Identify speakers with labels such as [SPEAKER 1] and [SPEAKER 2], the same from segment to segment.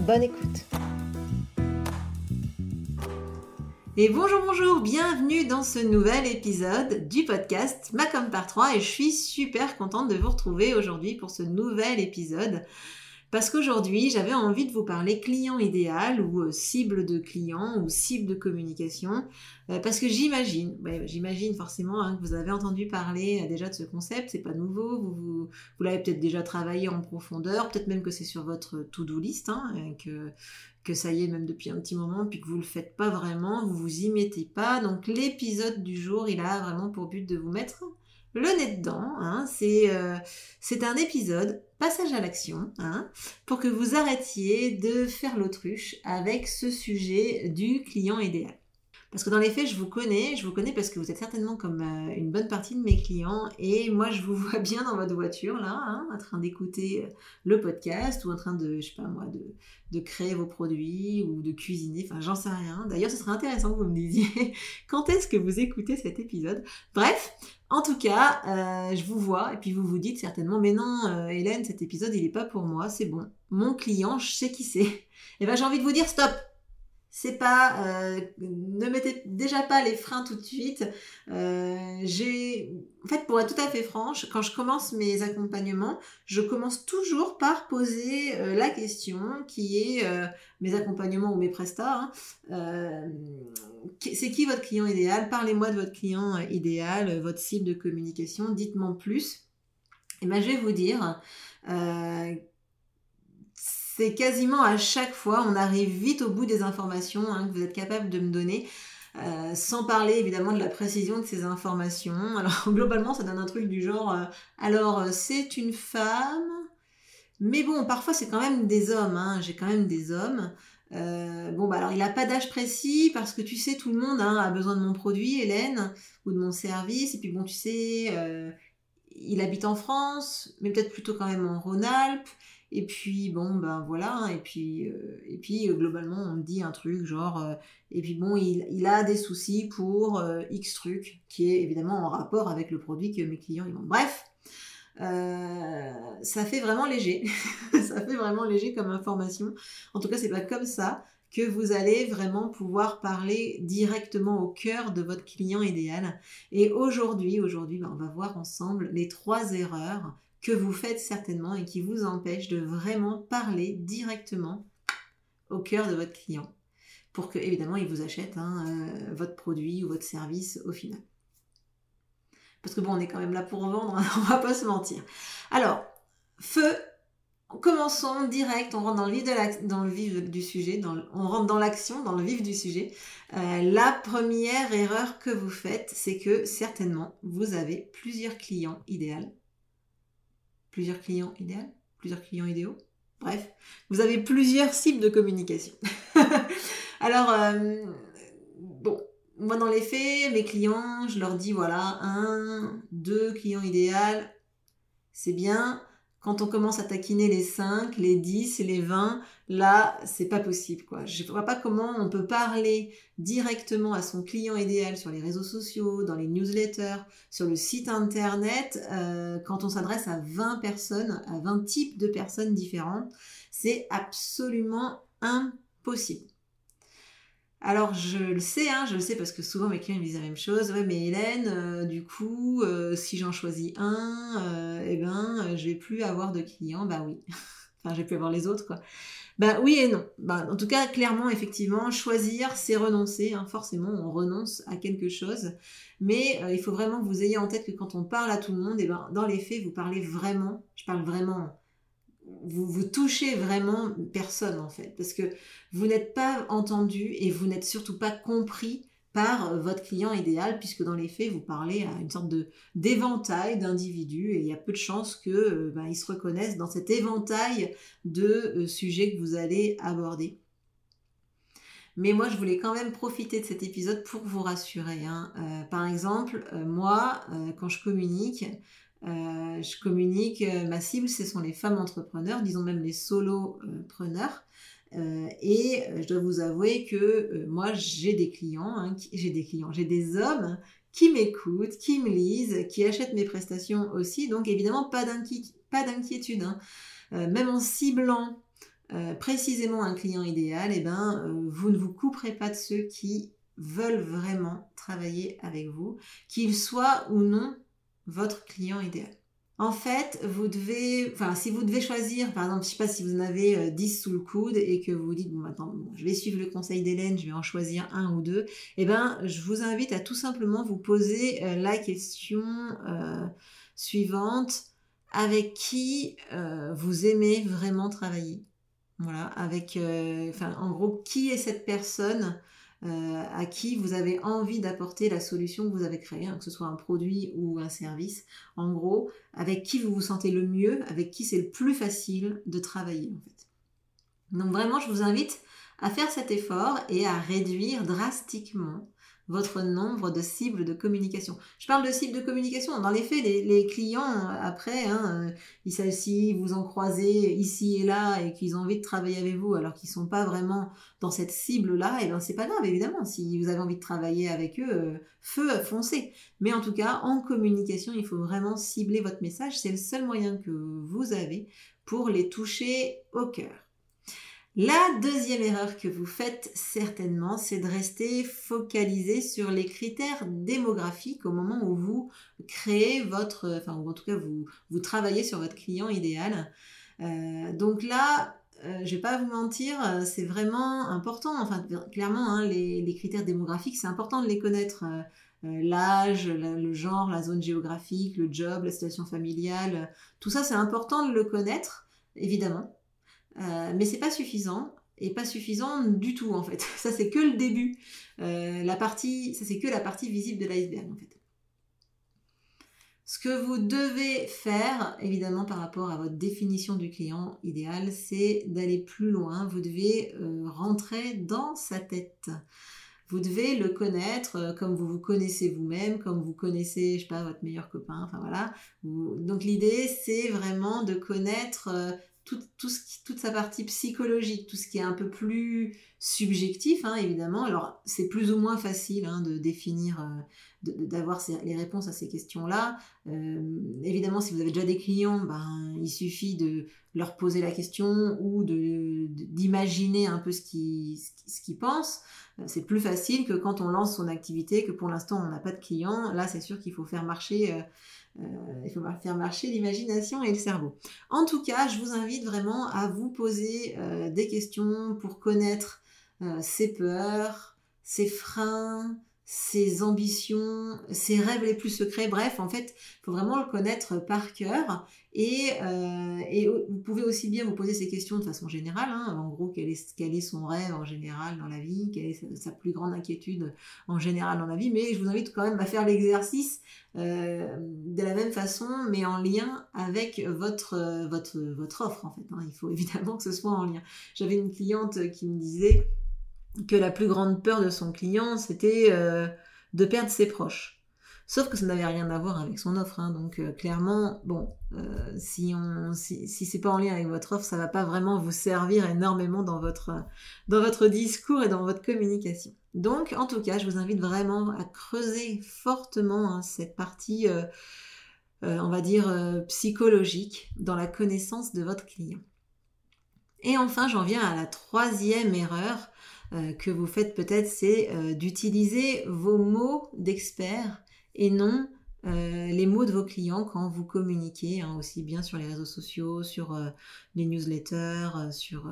[SPEAKER 1] Bonne écoute. Et bonjour, bonjour, bienvenue dans ce nouvel épisode du podcast Macom par 3 et je suis super contente de vous retrouver aujourd'hui pour ce nouvel épisode parce qu'aujourd'hui, j'avais envie de vous parler client idéal ou euh, cible de client ou cible de communication. Euh, parce que j'imagine, j'imagine forcément hein, que vous avez entendu parler euh, déjà de ce concept, c'est pas nouveau, vous, l'avez peut-être déjà travaillé en profondeur, peut-être même que c'est sur votre to-do list, hein, que, que ça y est même depuis un petit moment, puis que vous le faites pas vraiment, vous vous y mettez pas. Donc l'épisode du jour, il a vraiment pour but de vous mettre le nez dedans. Hein, euh, c'est un épisode, passage à l'action, hein, pour que vous arrêtiez de faire l'autruche avec ce sujet du client idéal. Parce que dans les faits, je vous connais, je vous connais parce que vous êtes certainement comme euh, une bonne partie de mes clients et moi je vous vois bien dans votre voiture là, hein, en train d'écouter euh, le podcast ou en train de, je sais pas moi, de, de créer vos produits ou de cuisiner, enfin j'en sais rien. D'ailleurs, ce serait intéressant que vous me disiez quand est-ce que vous écoutez cet épisode. Bref, en tout cas, euh, je vous vois et puis vous vous dites certainement, mais non, Hélène, cet épisode il n'est pas pour moi, c'est bon. Mon client, je sais qui c'est. Et eh ben j'ai envie de vous dire stop c'est pas euh, ne mettez déjà pas les freins tout de suite. Euh, j'ai en fait pour être tout à fait franche quand je commence mes accompagnements je commence toujours par poser euh, la question qui est mes accompagnements ou mes prestats hein. c'est qui votre client idéal? Parlez-moi de votre client idéal votre cible de communication. Dites-moi plus. Et ben je vais vous dire c'est quasiment à chaque fois, on arrive vite au bout des informations hein, que vous êtes capable de me donner. Euh, sans parler évidemment de la précision de ces informations. Alors globalement, ça donne un truc du genre, euh, alors euh, c'est une femme, mais bon, parfois c'est quand même des hommes, hein. j'ai quand même des hommes. bon, bah alors il n'a pas d'âge précis parce que tu sais, tout le monde hein, a besoin de mon produit, Hélène, ou de mon service, et puis bon, tu sais, il habite en France, mais peut-être plutôt quand même en Rhône-Alpes. Et puis bon ben voilà, et puis euh, et puis euh, globalement on me dit un truc genre euh, et puis bon il, il, a des soucis pour X truc qui est évidemment en rapport avec le produit que mes clients ils ont. Bref, ça fait vraiment léger, ça fait vraiment léger comme information. En tout cas c'est pas comme ça que vous allez vraiment pouvoir parler directement au cœur de votre client idéal. Et aujourd'hui, aujourd'hui, ben, on va voir ensemble les trois erreurs que vous faites certainement et qui vous empêche de vraiment parler directement au cœur de votre client pour que évidemment il vous achète hein, euh, votre produit ou votre service au final. Parce que bon, on est quand même là pour vendre, hein, on va pas se mentir. Alors, feu, commençons direct, on rentre dans le vif, du sujet, on rentre dans l'action, dans le vif du sujet. Euh, la première erreur que vous faites, c'est que certainement vous avez plusieurs clients idéaux plusieurs clients idéaux, plusieurs clients idéaux. Bref, vous avez plusieurs cibles de communication. Alors, euh, bon, moi dans les faits, mes clients, je leur dis voilà, un, deux clients idéaux, c'est bien. Quand on commence à taquiner les 5, les 10, les 20, là, c'est pas possible, quoi. Je vois pas comment on peut parler directement à son client idéal sur les réseaux sociaux, dans les newsletters, sur le site internet, euh, quand on s'adresse à 20 personnes, à 20 types de personnes différentes. C'est absolument impossible. Alors je le sais, hein, je le sais parce que souvent mes clients me disent la même chose. Ouais, mais Hélène, euh, du coup, euh, si j'en choisis un, euh, eh ben, je vais plus avoir de clients. Bah oui. enfin, je vais plus avoir les autres, quoi. Bah oui et non. Bah, en tout cas, clairement, effectivement, choisir, c'est renoncer. Hein. Forcément, on renonce à quelque chose. Mais il faut vraiment que vous ayez en tête que quand on parle à tout le monde, eh ben, dans les faits, vous parlez vraiment, je parle vraiment vous, vous touchez vraiment personne en fait, parce que vous n'êtes pas entendu et vous n'êtes surtout pas compris par votre client idéal, puisque dans les faits, vous parlez à une sorte d'éventail d'individus et il y a peu de chances que euh, ben, ils se reconnaissent dans cet éventail de euh, sujets que vous allez aborder. Mais moi, je voulais quand même profiter de cet épisode pour vous rassurer. Hein. Euh, par exemple, euh, moi, euh, quand je communique, je communique, ma cible, ce sont les femmes entrepreneurs, disons même les solopreneurs. Et je dois vous avouer que moi, j'ai des clients, hein, j'ai des clients, j'ai des hommes qui m'écoutent, qui me lisent, qui achètent mes prestations aussi. Donc évidemment, pas d'inquiétude. Hein. même en ciblant euh, précisément un client idéal, eh ben, euh, vous ne vous couperez pas de ceux qui veulent vraiment travailler avec vous, qu'ils soient ou non votre client idéal. En fait, vous devez, enfin, si vous devez choisir, par exemple, je sais pas si vous en avez 10 euh, sous le coude et que vous dites, bon, maintenant, je vais suivre le conseil d'Hélène, je vais en choisir un ou deux, eh ben, je vous invite à tout simplement vous poser la question suivante, avec qui vous aimez vraiment travailler? Voilà, avec, euh, enfin, en gros, qui est cette personne euh, à qui vous avez envie d'apporter la solution que vous avez créée, hein, que ce soit un produit ou un service. En gros, avec qui vous vous sentez le mieux, avec qui c'est le plus facile de travailler, en fait. Donc vraiment, je vous invite à faire cet effort et à réduire drastiquement votre nombre de cibles de communication. Je parle de cibles de communication. Dans les faits, les, clients, euh, après, hein, euh, si vous en croisez ici et là et qu'ils ont envie de travailler avec vous alors qu'ils sont pas vraiment dans cette cible-là, et eh ben c'est pas grave, évidemment. Si vous avez envie de travailler avec eux, euh, feu, foncez. Mais en tout cas, en communication, il faut vraiment cibler votre message. C'est le seul moyen que vous avez pour les toucher au cœur. La deuxième erreur que vous faites certainement, c'est de rester focalisé sur les critères démographiques au moment où vous créez votre, enfin, ou en tout cas vous, travaillez sur votre client idéal. Euh, donc là, euh, je vais pas vous mentir, c'est vraiment important. Enfin, clairement, hein, les, critères démographiques, c'est important de les connaître. Euh, l'âge, le genre, la zone géographique, le job, la situation familiale, tout ça, c'est important de le connaître, évidemment. Euh, mais c'est pas suffisant et pas suffisant du tout en fait. Ça c'est que le début. Euh, la partie, ça c'est que la partie visible de l'iceberg en fait. Ce que vous devez faire, évidemment par rapport à votre définition du client idéal, c'est d'aller plus loin. Vous devez euh, rentrer dans sa tête. Vous devez le connaître comme vous vous connaissez vous-même, comme vous connaissez, je sais pas, votre meilleur copain, enfin voilà. Donc l'idée, c'est vraiment de connaître toute sa partie psychologique, tout ce qui est un peu plus subjectif, hein, évidemment. Alors, c'est plus ou moins facile hein, de définir, euh, d'avoir les réponses à ces questions-là. Euh, évidemment, si vous avez déjà des clients, ben, il suffit de leur poser la question ou d'imaginer un peu ce qu'ils ce pensent. Euh, c'est plus facile que quand on lance son activité, que pour l'instant on n'a pas de clients. Là, c'est sûr qu'il faut faire marcher euh, il faut faire marcher l'imagination et le cerveau. En tout cas, je vous invite vraiment à vous poser des questions pour connaître euh, ses peurs, ses freins, ses ambitions, ses rêves les plus secrets. Bref, en fait, il faut vraiment le connaître par cœur. Et, euh, vous pouvez aussi bien vous poser ces questions de façon générale. Hein. en gros, quel est, quel est, son rêve en général dans la vie? Quelle est sa, plus grande inquiétude en général dans la vie? Mais je vous invite quand même à faire l'exercice euh, de la même façon, mais en lien avec votre, votre, votre offre, en fait. Hein. Il faut évidemment que ce soit en lien. J'avais une cliente qui me disait que la plus grande peur de son client, c'était euh, de perdre ses proches. Sauf que ça n'avait rien à voir avec son offre. Hein. donc euh, clairement, bon, euh, si c'est pas en lien avec votre offre, ça va pas vraiment vous servir énormément dans votre, dans votre discours et dans votre communication. Donc, en tout cas, je vous invite vraiment à creuser fortement hein, cette partie, on va dire, psychologique dans la connaissance de votre client. Et enfin, j'en viens à la troisième erreur euh, que vous faites peut-être, c'est euh, d'utiliser vos mots d'expert et non euh, les mots de vos clients quand vous communiquez, hein, aussi bien sur les réseaux sociaux, sur les newsletters, sur,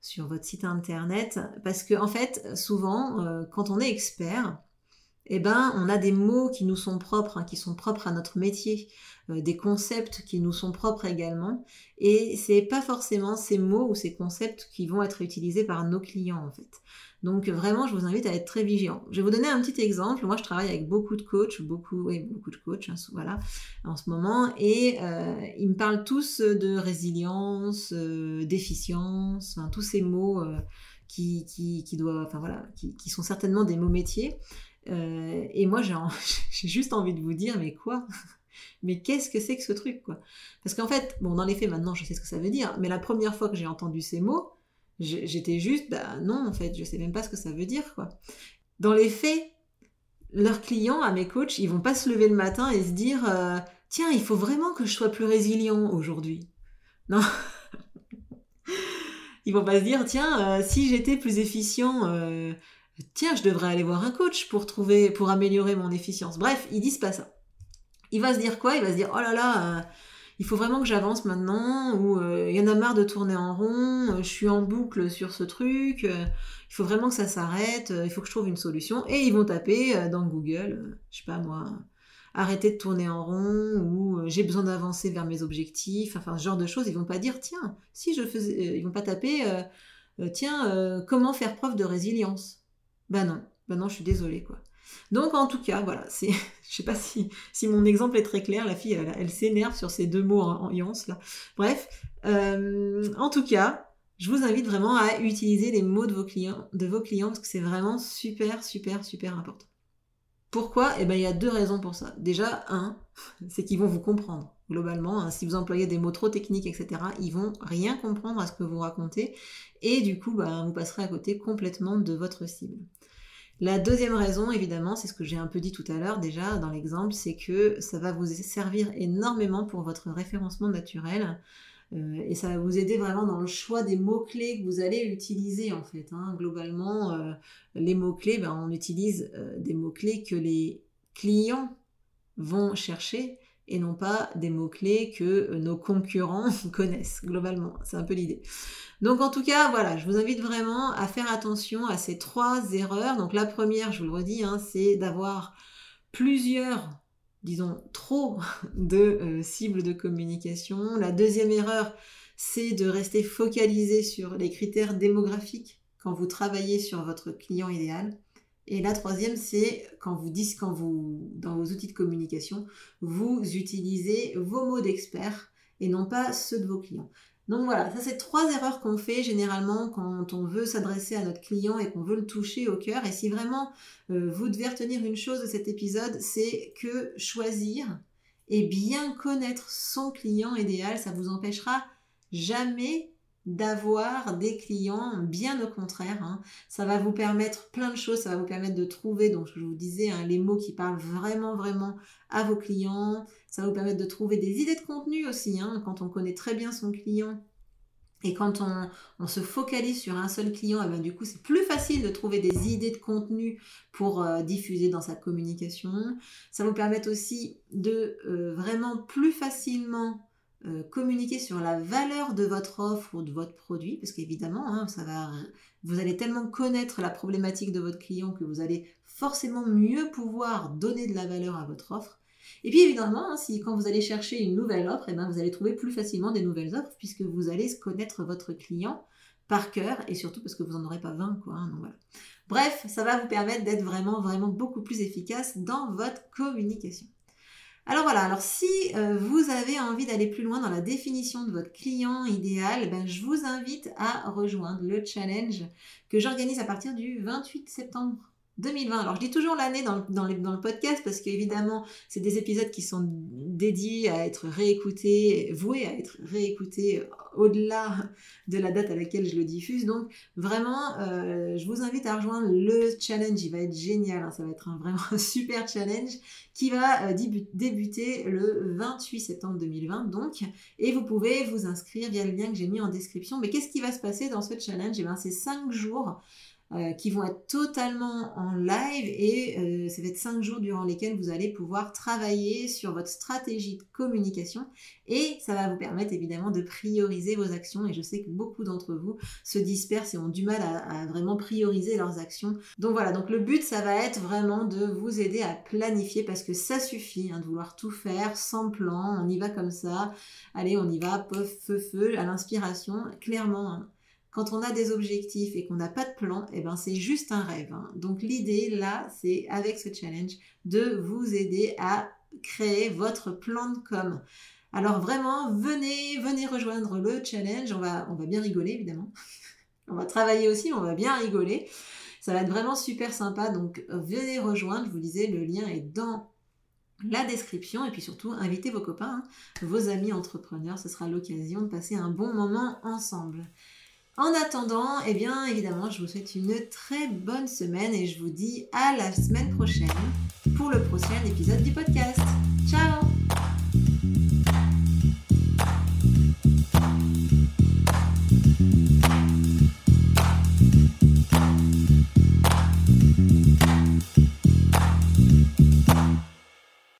[SPEAKER 1] sur votre site internet. Parce que, en fait, souvent, quand on est expert, eh ben, on a des mots qui nous sont propres, hein, qui sont propres à notre métier, euh, des concepts qui nous sont propres également, et c'est pas forcément ces mots ou ces concepts qui vont être utilisés par nos clients en fait. Donc vraiment, je vous invite à être très vigilant. Je vais vous donner un petit exemple. Moi, je travaille avec beaucoup de coachs, beaucoup, oui, beaucoup de coachs, hein, voilà, en ce moment, et euh, ils me parlent tous de résilience, euh, d'efficience, tous ces mots qui, qui, qui doivent, enfin voilà, qui, qui, sont certainement des mots métiers. Euh, et moi, j'ai, juste envie de vous dire, mais quoi? Mais qu'est-ce que c'est que ce truc, quoi? Parce qu'en fait, bon, dans les faits, maintenant, je sais ce que ça veut dire, mais la première fois que j'ai entendu ces mots, j'étais juste, bah non, en fait, je sais même pas ce que ça veut dire, quoi. Dans les faits, leurs clients, à mes coachs, ils vont pas se lever le matin et se dire, euh, tiens, il faut vraiment que je sois plus résilient aujourd'hui. Non. ils vont pas se dire, tiens, euh, si j'étais plus efficient, tiens, je devrais aller voir un coach pour trouver, pour améliorer mon efficience. Bref, ils disent pas ça. Il va se dire quoi? Il va se dire, oh là là, il faut vraiment que j'avance maintenant, ou il y en a marre de tourner en rond, je suis en boucle sur ce truc, il faut vraiment que ça s'arrête, il faut que je trouve une solution, et ils vont taper dans Google, je sais pas moi, arrêter de tourner en rond ou euh, j'ai besoin d'avancer vers mes objectifs, enfin ce genre de choses, ils vont pas dire tiens, si je faisais, euh, ils vont pas taper euh, tiens, comment faire preuve de résilience? Ben non, ben non, je suis désolée quoi. Donc en tout cas, voilà, c'est, je sais pas si, si mon exemple est très clair, la fille elle, s'énerve sur ces deux mots en, en là. Bref, en tout cas, je vous invite vraiment à utiliser les mots de vos clients, de vos clients parce que c'est vraiment super, super, super important. Pourquoi? Eh bien, il y a deux raisons pour ça. Déjà, un, c'est qu'ils vont vous comprendre. Globalement, hein. si vous employez des mots trop techniques, etc., ils vont rien comprendre à ce que vous racontez. Et du coup, ben, vous passerez à côté complètement de votre cible. La deuxième raison, évidemment, c'est ce que j'ai un peu dit tout à l'heure déjà dans l'exemple, c'est que ça va vous servir énormément pour votre référencement naturel. Euh, et ça va vous aider vraiment dans le choix des mots-clés que vous allez utiliser en fait. Hein. Globalement, euh, les mots-clés, ben, on utilise euh, des mots-clés que les clients vont chercher et non pas des mots-clés que nos concurrents connaissent globalement. C'est un peu l'idée. Donc en tout cas, voilà, je vous invite vraiment à faire attention à ces trois erreurs. Donc la première, je vous le redis, hein, c'est d'avoir plusieurs disons, trop de euh, cibles de communication. La deuxième erreur, c'est de rester focalisé sur les critères démographiques quand vous travaillez sur votre client idéal. Et la troisième, c'est quand vous dites, quand vous, dans vos outils de communication, vous utilisez vos mots d'expert et non pas ceux de vos clients. Donc voilà, ça c'est trois erreurs qu'on fait généralement quand on veut s'adresser à notre client et qu'on veut le toucher au cœur. Et si vraiment euh, vous devez retenir une chose de cet épisode, c'est que choisir et bien connaître son client idéal, ça vous empêchera jamais d'avoir des clients, bien au contraire. Hein. Ça va vous permettre plein de choses, ça va vous permettre de trouver, donc je vous disais, hein, les mots qui parlent vraiment, vraiment à vos clients. Ça va vous permettre de trouver des idées de contenu aussi, hein, quand on connaît très bien son client. Et quand on, se focalise sur un seul client, eh ben, du coup, c'est plus facile de trouver des idées de contenu pour euh, diffuser dans sa communication. Ça vous permettre aussi de euh, vraiment plus facilement euh, communiquer sur la valeur de votre offre ou de votre produit, parce qu'évidemment, hein, vous allez tellement connaître la problématique de votre client que vous allez forcément mieux pouvoir donner de la valeur à votre offre. Et puis évidemment, hein, si quand vous allez chercher une nouvelle offre, eh ben, vous allez trouver plus facilement des nouvelles offres puisque vous allez connaître votre client par cœur et surtout parce que vous n'en aurez pas 20. Quoi, hein, Bref, ça va vous permettre d'être vraiment, vraiment beaucoup plus efficace dans votre communication. Alors voilà, alors si euh, vous avez envie d'aller plus loin dans la définition de votre client idéal, ben, je vous invite à rejoindre le challenge que j'organise à partir du 28 septembre 2020. Alors je dis toujours l'année dans, le podcast parce qu'évidemment c'est des épisodes qui sont dédiés à être réécoutés, voués à être réécoutés au-delà de la date à laquelle je le diffuse. Donc vraiment euh, je vous invite à rejoindre le challenge, il va être génial, hein. ça va être un vraiment super challenge qui va euh, débuter le 28 septembre 2020 donc et vous pouvez vous inscrire via le lien que j'ai mis en description. Mais qu'est-ce qui va se passer dans ce challenge? Eh bien c'est 5 jours euh, qui vont être totalement en live et euh, ça va être cinq jours durant lesquels vous allez pouvoir travailler sur votre stratégie de communication et ça va vous permettre évidemment de prioriser vos actions et je sais que beaucoup d'entre vous se dispersent et ont du mal à, vraiment prioriser leurs actions. Donc voilà, donc le but ça va être vraiment de vous aider à planifier parce que ça suffit hein, de vouloir tout faire sans plan, on y va comme ça, allez on y va, pof, feu, feu, à l'inspiration, clairement. Hein quand on a des objectifs et qu'on n'a pas de plan, eh ben c'est juste un rêve. Hein. Donc l'idée là, c'est avec ce challenge de vous aider à créer votre plan de com. Alors vraiment, venez, venez rejoindre le challenge. On va, on va bien rigoler évidemment. On va travailler aussi, on va bien rigoler. Ça va être vraiment super sympa. Donc venez rejoindre. Je vous disais, le lien est dans la description et puis surtout invitez vos copains, hein, vos amis entrepreneurs, ce sera l'occasion de passer un bon moment ensemble. En attendant, eh bien évidemment, je vous souhaite une très bonne semaine et je vous dis à la semaine prochaine pour le prochain épisode du podcast.